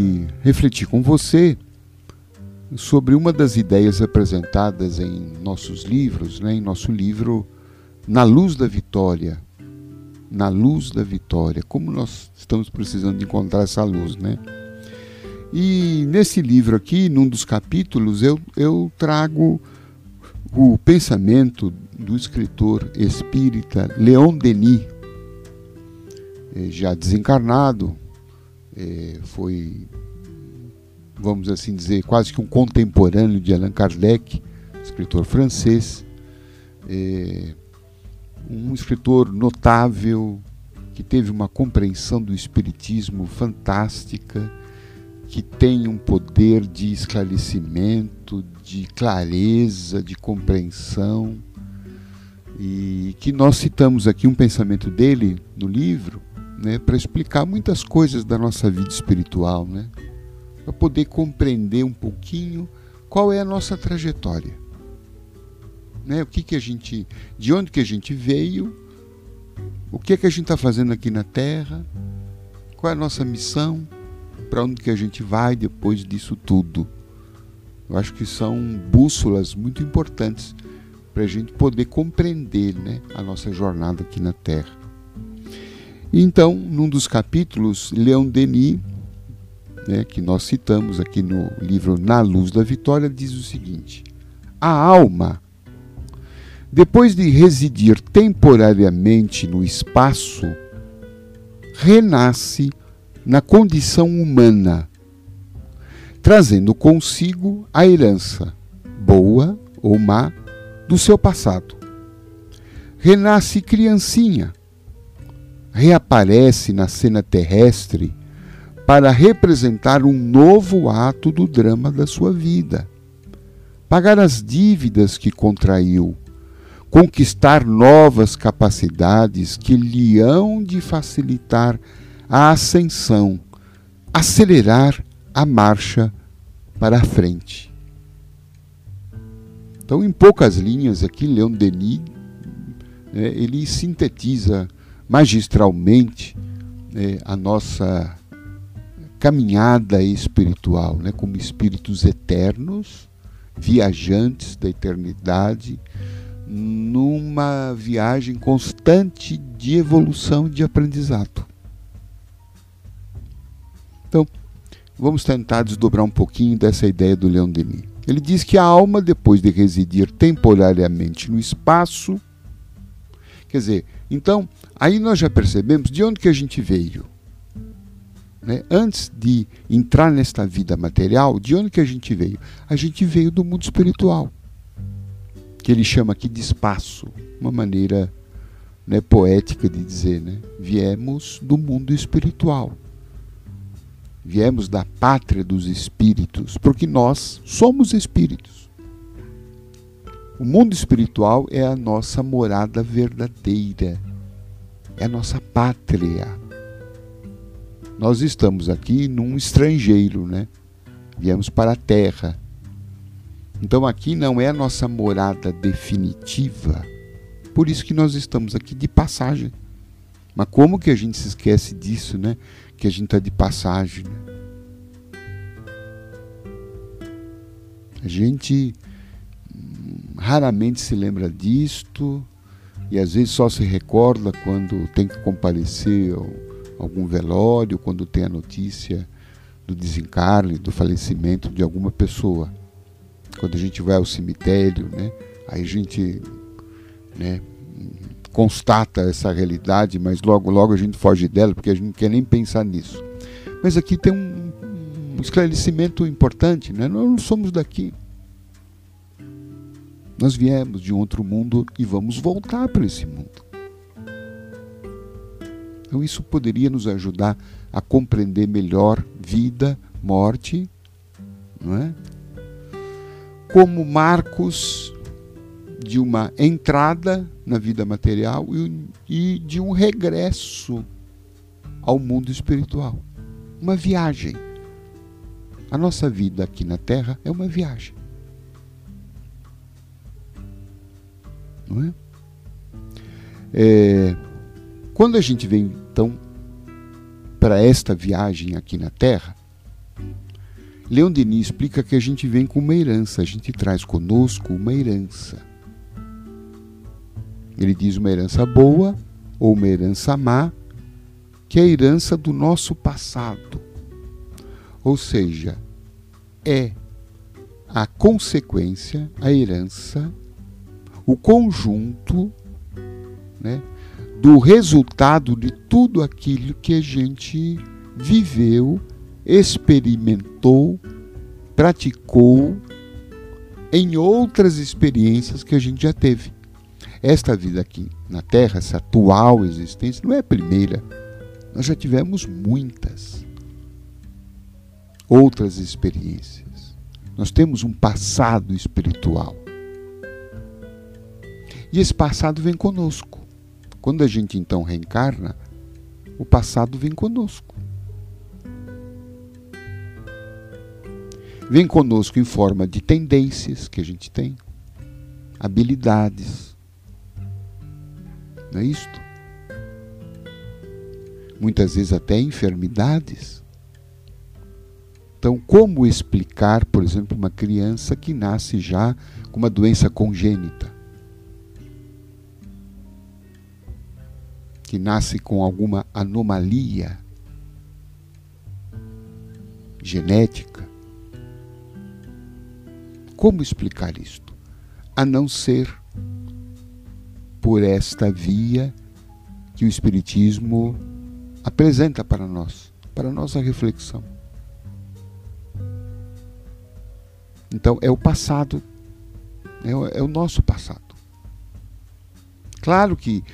e refletir com você sobre uma das ideias apresentadas em nossos livros, né, em nosso livro Na Luz da Vitória. Na Luz da Vitória. Como nós estamos precisando de encontrar essa luz, né? E nesse livro aqui, num dos capítulos, eu, eu trago o pensamento do escritor espírita Leon Denis, eh, já desencarnado, eh, foi, vamos assim dizer, quase que um contemporâneo de Allan Kardec, escritor francês, eh, um escritor notável, que teve uma compreensão do espiritismo fantástica, que tem um poder de esclarecimento, de clareza, de compreensão, e que nós citamos aqui um pensamento dele no livro, né, para explicar muitas coisas da nossa vida espiritual, né, para poder compreender um pouquinho qual é a nossa trajetória, né, o que que a gente, de onde que a gente veio, o que é que a gente está fazendo aqui na Terra, qual é a nossa missão, para onde que a gente vai depois disso tudo. Eu acho que são bússolas muito importantes para a gente poder compreender né, a nossa jornada aqui na Terra. Então, num dos capítulos, Leon Denis, né, que nós citamos aqui no livro Na Luz da Vitória, diz o seguinte: A alma, depois de residir temporariamente no espaço, renasce na condição humana, trazendo consigo a herança, boa ou má, do seu passado. Renasce criancinha, reaparece na cena terrestre para representar um novo ato do drama da sua vida, pagar as dívidas que contraiu, conquistar novas capacidades que lhe hão de facilitar a ascensão, acelerar a marcha para a frente. Então, em poucas linhas, aqui Leon Denis né, ele sintetiza magistralmente né, a nossa caminhada espiritual, né, como espíritos eternos, viajantes da eternidade, numa viagem constante de evolução e de aprendizado. Então, vamos tentar desdobrar um pouquinho dessa ideia do Leon Denis. Ele diz que a alma, depois de residir temporariamente no espaço, quer dizer, então, aí nós já percebemos de onde que a gente veio. Né? Antes de entrar nesta vida material, de onde que a gente veio? A gente veio do mundo espiritual, que ele chama aqui de espaço, uma maneira né, poética de dizer, né? Viemos do mundo espiritual. Viemos da pátria dos espíritos, porque nós somos espíritos. O mundo espiritual é a nossa morada verdadeira, é a nossa pátria. Nós estamos aqui num estrangeiro, né? Viemos para a terra. Então aqui não é a nossa morada definitiva. Por isso que nós estamos aqui de passagem. Mas como que a gente se esquece disso, né? Que a gente está de passagem. Né? A gente raramente se lembra disto e às vezes só se recorda quando tem que comparecer a algum velório, quando tem a notícia do desencarne, do falecimento de alguma pessoa. Quando a gente vai ao cemitério, né? Aí a gente, né, constata essa realidade, mas logo logo a gente foge dela porque a gente não quer nem pensar nisso. Mas aqui tem um, um esclarecimento importante, né? Nós não somos daqui. Nós viemos de outro mundo e vamos voltar para esse mundo. Então isso poderia nos ajudar a compreender melhor vida, morte, não é? Como marcos de uma entrada na vida material e, de um regresso ao mundo espiritual. Uma viagem. A nossa vida aqui na Terra é uma viagem. Não é? é quando a gente vem, então, para esta viagem aqui na Terra, Leon Denis explica que a gente vem com uma herança, a gente traz conosco uma herança. Ele diz uma herança boa ou uma herança má, que é a herança do nosso passado. Ou seja, é a consequência, a herança, o conjunto né, do resultado de tudo aquilo que a gente viveu, experimentou, praticou em outras experiências que a gente já teve. Esta vida aqui na Terra, essa atual existência, não é a primeira. Nós já tivemos muitas outras experiências. Nós temos um passado espiritual. E esse passado vem conosco. Quando a gente então reencarna, o passado vem conosco. Vem conosco em forma de tendências que a gente tem, habilidades, não é isto? Muitas vezes até enfermidades. Então, como explicar, por exemplo, uma criança que nasce já com uma doença congênita? Que nasce com alguma anomalia genética? Como explicar isto? A não ser por esta via que o Espiritismo apresenta para nós, para nossa reflexão. Então, é o passado, é o, é o nosso passado. Claro que,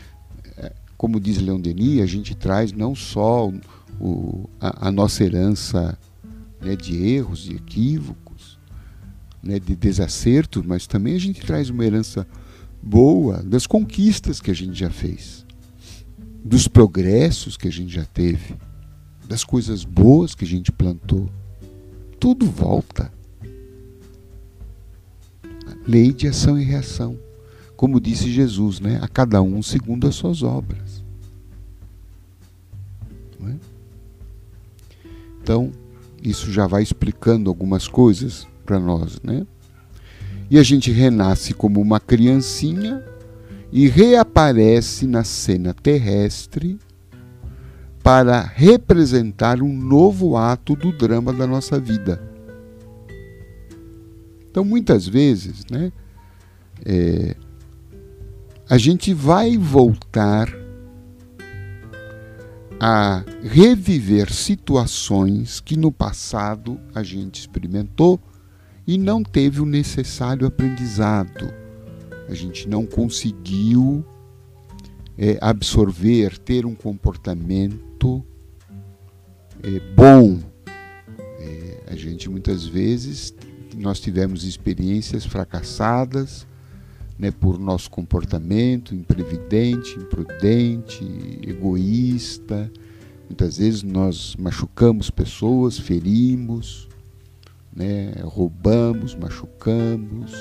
como diz Leon Denis, a gente traz não só o, a, a, nossa herança né, de erros, de equívocos, né, de desacertos, mas também a gente traz uma herança boa das conquistas que a gente já fez, dos progressos que a gente já teve, das coisas boas que a gente plantou. Tudo volta. Lei de ação e reação. Como disse Jesus, né? a cada um segundo as suas obras. É? Então, isso já vai explicando algumas coisas para nós, né? e a gente renasce como uma criancinha e reaparece na cena terrestre para representar um novo ato do drama da nossa vida. Então, muitas vezes, né, é, a gente vai voltar a reviver situações que no passado a gente experimentou e não teve o necessário aprendizado. A gente não conseguiu é, absorver, ter um comportamento é, bom. É, a gente muitas vezes nós tivemos experiências fracassadas né, por nosso comportamento imprevidente, imprudente, egoísta. Muitas vezes nós machucamos pessoas, ferimos né? roubamos, machucamos,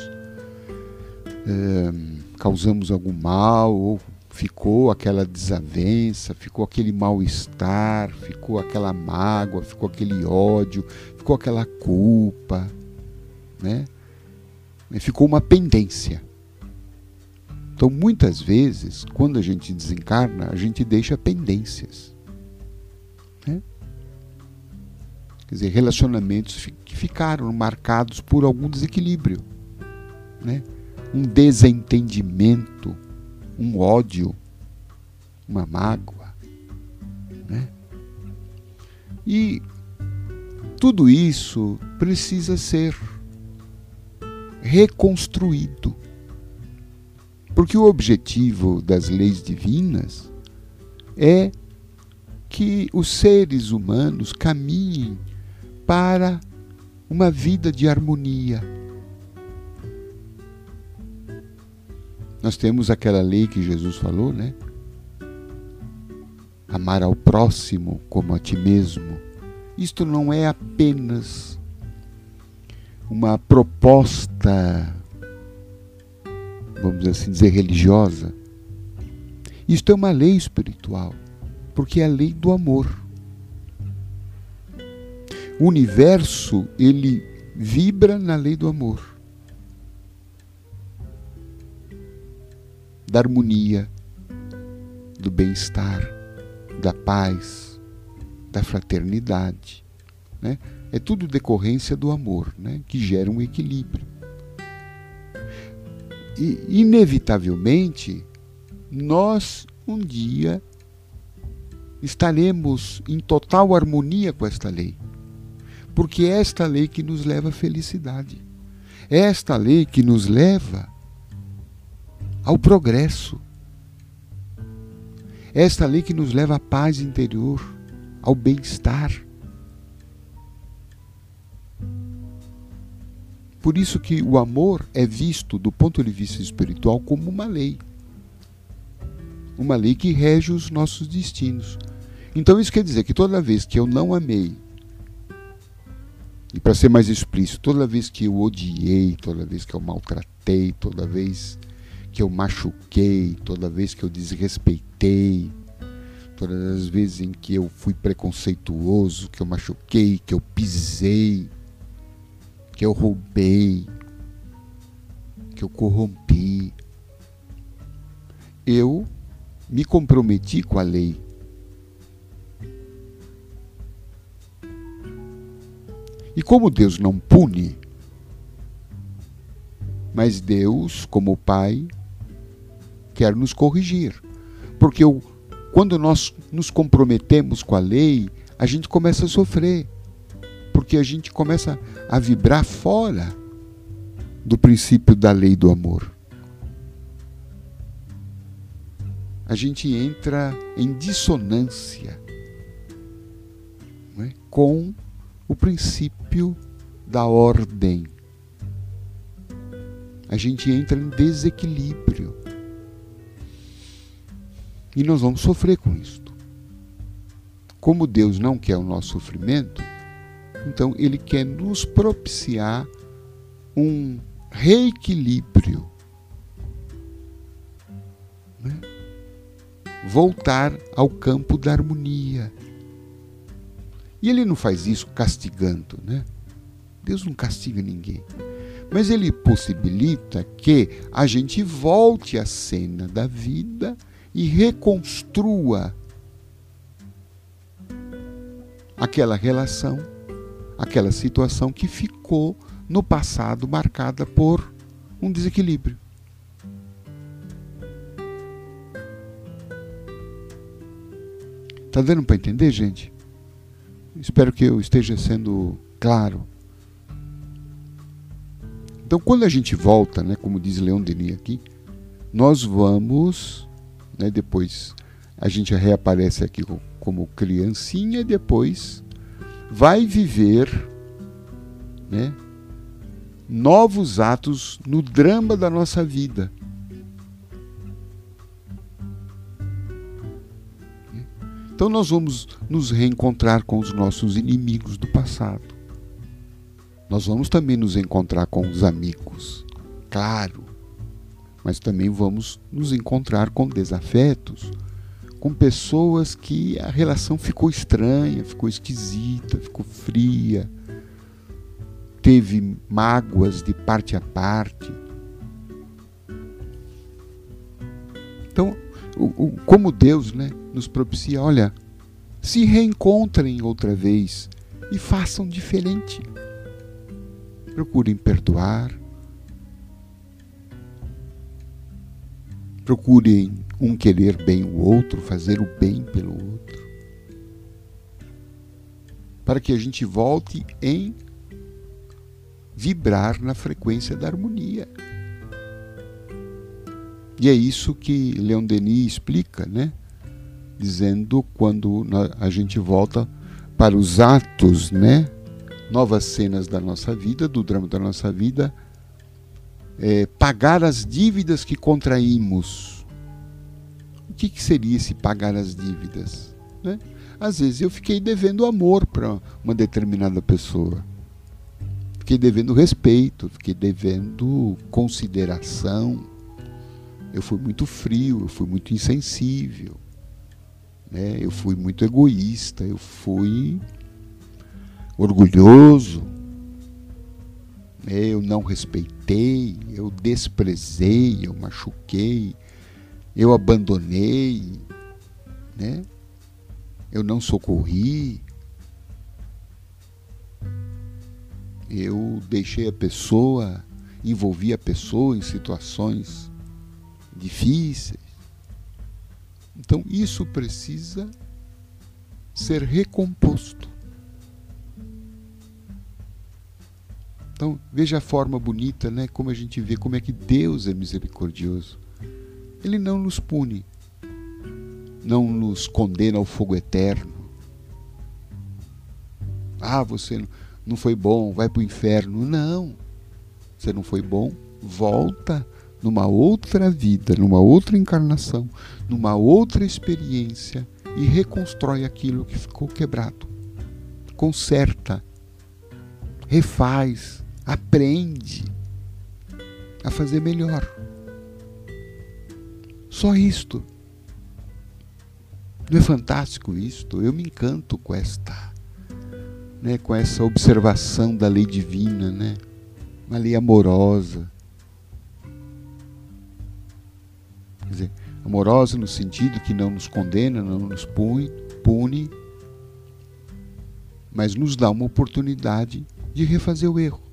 é, causamos algum mal, ou ficou aquela desavença, ficou aquele mal-estar, ficou aquela mágoa, ficou aquele ódio, ficou aquela culpa, né? ficou uma pendência. Então, muitas vezes, quando a gente desencarna, a gente deixa pendências. Né? Quer dizer, relacionamentos que ficaram marcados por algum desequilíbrio, né? um desentendimento, um ódio, uma mágoa. Né? E tudo isso precisa ser reconstruído. Porque o objetivo das leis divinas é que os seres humanos caminhem para uma vida de harmonia. Nós temos aquela lei que Jesus falou, né? Amar ao próximo como a ti mesmo. Isto não é apenas uma proposta, vamos assim dizer, religiosa. Isto é uma lei espiritual, porque é a lei do amor. o universo ele vibra na lei do amor, da harmonia, do bem-estar, da paz, da fraternidade. Né? É tudo decorrência do amor, né? que gera um equilíbrio. E, inevitavelmente, nós um dia estaremos em total harmonia com esta lei. Porque é esta lei que nos leva à felicidade. É esta lei que nos leva ao progresso. É esta lei que nos leva à paz interior, ao bem-estar. Por isso que o amor é visto do ponto de vista espiritual como uma lei. Uma lei que rege os nossos destinos. Então isso quer dizer que toda vez que eu não amei, e para ser mais explícito, toda vez que eu odiei, toda vez que eu maltratei, toda vez que eu machuquei, toda vez que eu desrespeitei, todas as vezes em que eu fui preconceituoso, que eu machuquei, que eu pisei, que eu roubei, que eu corrompi, eu me comprometi com a lei E como Deus não pune, mas Deus, como Pai, quer nos corrigir. Porque quando nós nos comprometemos com a lei, a gente começa a sofrer. Porque a gente começa a vibrar fora do princípio da lei do amor. A gente entra em dissonância é? com o princípio da ordem. A gente entra em desequilíbrio. E nós vamos sofrer com isto. Como Deus não quer o nosso sofrimento, então Ele quer nos propiciar um reequilíbrio. Né? Voltar ao campo da harmonia e ele não faz isso castigando, né? Deus não castiga ninguém. Mas ele possibilita que a gente volte à cena da vida e reconstrua aquela relação, aquela situação que ficou no passado marcada por um desequilíbrio. Tá dando para entender, gente? Espero que eu esteja sendo claro. Então, quando a gente volta, né, como diz Leon Denis aqui, nós vamos, né, depois a gente reaparece aqui como criancinha, depois vai viver né, novos atos no drama da nossa vida. Então nós vamos nos reencontrar com os nossos inimigos do passado. Nós vamos também nos encontrar com os amigos, claro, mas também vamos nos encontrar com desafetos, com pessoas que a relação ficou estranha, ficou esquisita, ficou fria, teve mágoas de parte a parte. Então, o, o, como Deus né, nos propicia, olha, se reencontrem outra vez e façam diferente. Procurem perdoar. Procurem um querer bem o outro, fazer o bem pelo outro. Para que a gente volte em vibrar na frequência da harmonia. E é isso que Leon Denis explica, né? dizendo quando a gente volta para os atos, né? novas cenas da nossa vida, do drama da nossa vida, é, pagar as dívidas que contraímos. O que, que seria esse pagar as dívidas? Né? Às vezes eu fiquei devendo amor para uma determinada pessoa. Fiquei devendo respeito, fiquei devendo consideração eu fui muito frio, eu fui muito insensível, né? eu fui muito egoísta, eu fui orgulhoso, eu não respeitei, eu desprezei, eu machuquei, eu abandonei, né? eu não socorri, eu deixei a pessoa, envolvi a pessoa em situações difíceis. Então isso precisa ser recomposto. Então, veja a forma bonita, né? Como a gente vê como é que Deus é misericordioso. Ele não nos pune, não nos condena ao fogo eterno. Ah, você não foi bom, vai para o inferno. Não. Você não foi bom, volta numa outra vida, numa outra encarnação, numa outra experiência e reconstrói aquilo que ficou quebrado. Conserta, refaz, aprende a fazer melhor. Só isto. Não é fantástico isto? Eu me encanto com esta, né, com essa observação da lei divina, né? Uma lei amorosa. Quer dizer, amorosa no sentido que não nos condena, não nos pune, pune mas nos dá uma oportunidade de refazer o erro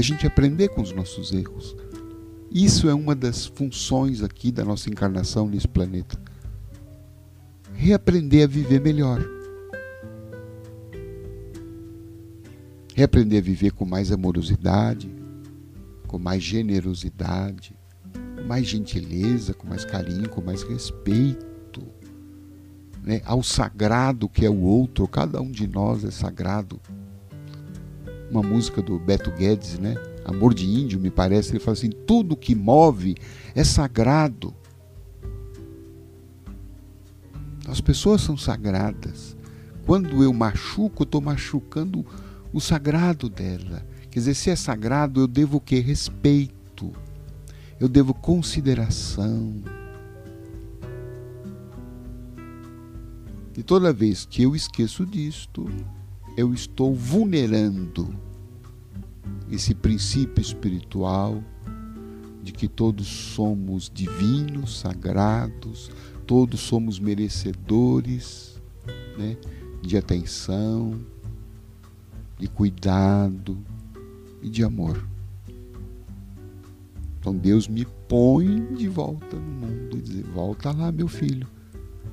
a gente aprender com os nossos erros. Isso é uma das funções aqui da nossa encarnação nesse planeta. Reaprender a viver melhor. Reaprender a viver com mais amorosidade, com mais generosidade, com mais gentileza, com mais carinho, com mais respeito. Né? Ao sagrado que é o outro, cada um de nós é sagrado uma música do Beto Guedes, né? Amor de Índio, me parece. Ele fala assim: tudo que move é sagrado. As pessoas são sagradas. Quando eu machuco, eu estou machucando o sagrado dela. Quer dizer, se é sagrado, eu devo o quê? Respeito. Eu devo consideração. E toda vez que eu esqueço disto, eu estou vulnerando esse princípio espiritual de que todos somos divinos, sagrados, todos somos merecedores né, de atenção, de cuidado e de amor. Então Deus me põe de volta no mundo e diz: volta lá, meu filho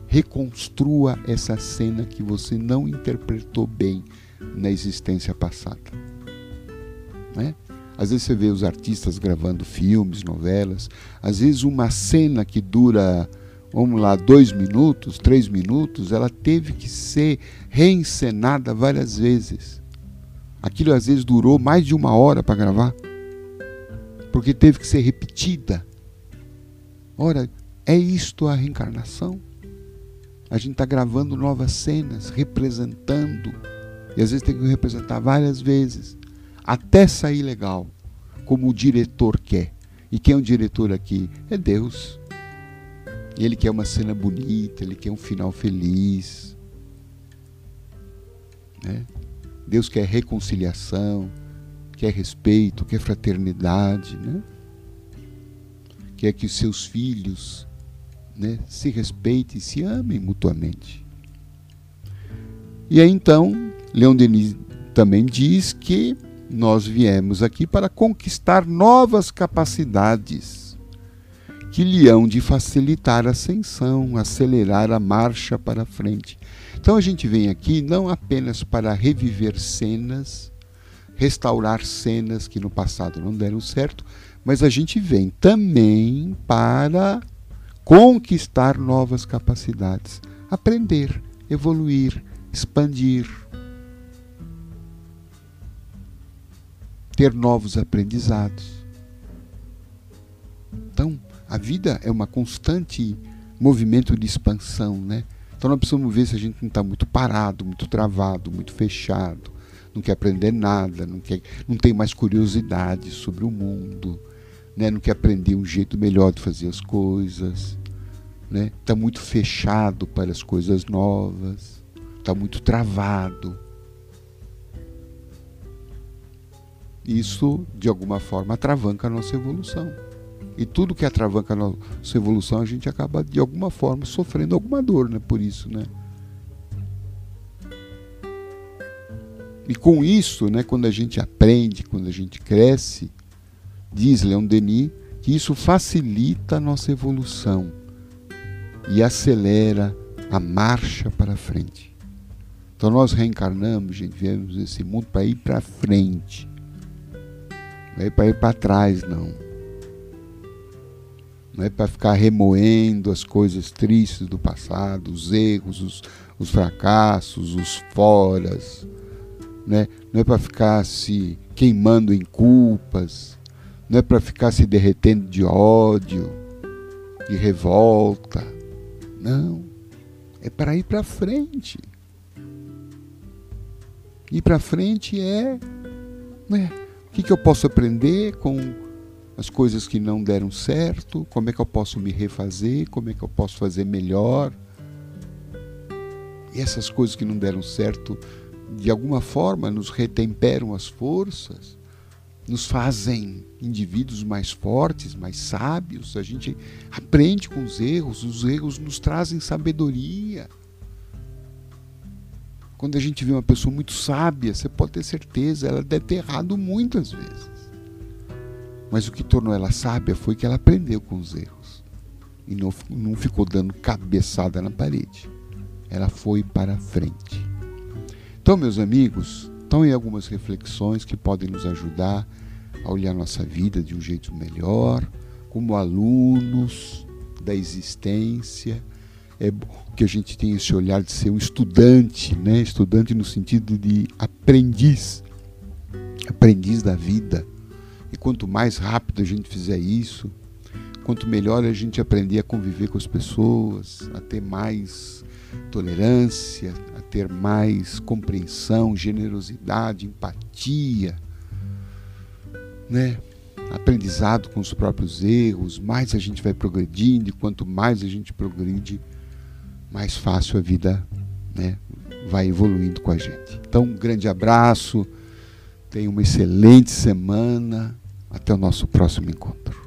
reconstrua essa cena que você não interpretou bem na existência passada. Né? Às vezes você vê os artistas gravando filmes, novelas, às vezes uma cena que dura, vamos lá, dois minutos, três minutos, ela teve que ser reencenada várias vezes. Aquilo às vezes durou mais de uma hora para gravar, porque teve que ser repetida. Ora, é isto a reencarnação? A gente está gravando novas cenas, representando. E às vezes tem que representar várias vezes, até sair legal, como o diretor quer. E quem é o diretor aqui? É Deus. Ele quer uma cena bonita, ele quer um final feliz. Né? Deus quer reconciliação, quer respeito, quer fraternidade. Né? Quer que os seus filhos né, se respeitem, se amem mutuamente. E aí então, Leon Denis também diz que nós viemos aqui para conquistar novas capacidades que lhe hão de facilitar a ascensão, acelerar a marcha para frente. Então a gente vem aqui não apenas para reviver cenas, restaurar cenas que no passado não deram certo, mas a gente vem também para conquistar novas capacidades, aprender, evoluir, expandir, ter novos aprendizados. Então, a vida é uma constante movimento de expansão, né? Então nós precisamos ver se a gente não está muito parado, muito travado, muito fechado, não quer aprender nada, não, quer, não tem mais curiosidade sobre o mundo, né? não quer aprender um jeito melhor de fazer as coisas, né? está muito fechado para as coisas novas. está muito travado. Isso, de alguma forma, atravanca a nossa evolução. E tudo que atravanca a nossa evolução, a gente acaba, de alguma forma, sofrendo alguma dor, né? Por isso, né? E com isso, né, quando a gente aprende, quando a gente cresce, diz Leon Denis que isso facilita a nossa evolução e acelera a marcha para frente. Então nós reencarnamos, gente, viemos nesse mundo para ir para frente. Não é para ir para trás, não. Não é para ficar remoendo as coisas tristes do passado, os erros, os, os fracassos, os foras. Né? Não é para ficar se queimando em culpas. Não é para ficar se derretendo de ódio, de revolta. Não. É para ir para frente. Ir para frente é, né? o que, que eu posso aprender com as coisas que não deram certo, como é que eu posso me refazer, como é que eu posso fazer melhor. E essas coisas que não deram certo, de alguma forma, nos retemperam as forças, nos fazem indivíduos mais fortes, mais sábios. A gente aprende com os erros, os erros nos trazem sabedoria. Quando a gente vê uma pessoa muito sábia, você pode ter certeza, ela deve ter errado muitas vezes. Mas o que tornou ela sábia foi que ela aprendeu com os erros. E não, não ficou dando cabeçada na parede. Ela foi para frente. Então, meus amigos, estão aí algumas reflexões que podem nos ajudar a olhar nossa vida de um jeito melhor, como alunos da existência é que a gente tenha esse olhar de ser um estudante, né? Estudante no sentido de aprendiz, aprendiz da vida. E quanto mais rápido a gente fizer isso, quanto melhor a gente aprender a conviver com as pessoas, a ter mais tolerância, a ter mais compreensão, generosidade, empatia, né? Aprendizado com os próprios erros, mais a gente vai progredindo e quanto mais a gente progride, mais fácil a vida né, vai evoluindo com a gente. Então, um grande abraço, tenha uma excelente semana, até o nosso próximo encontro.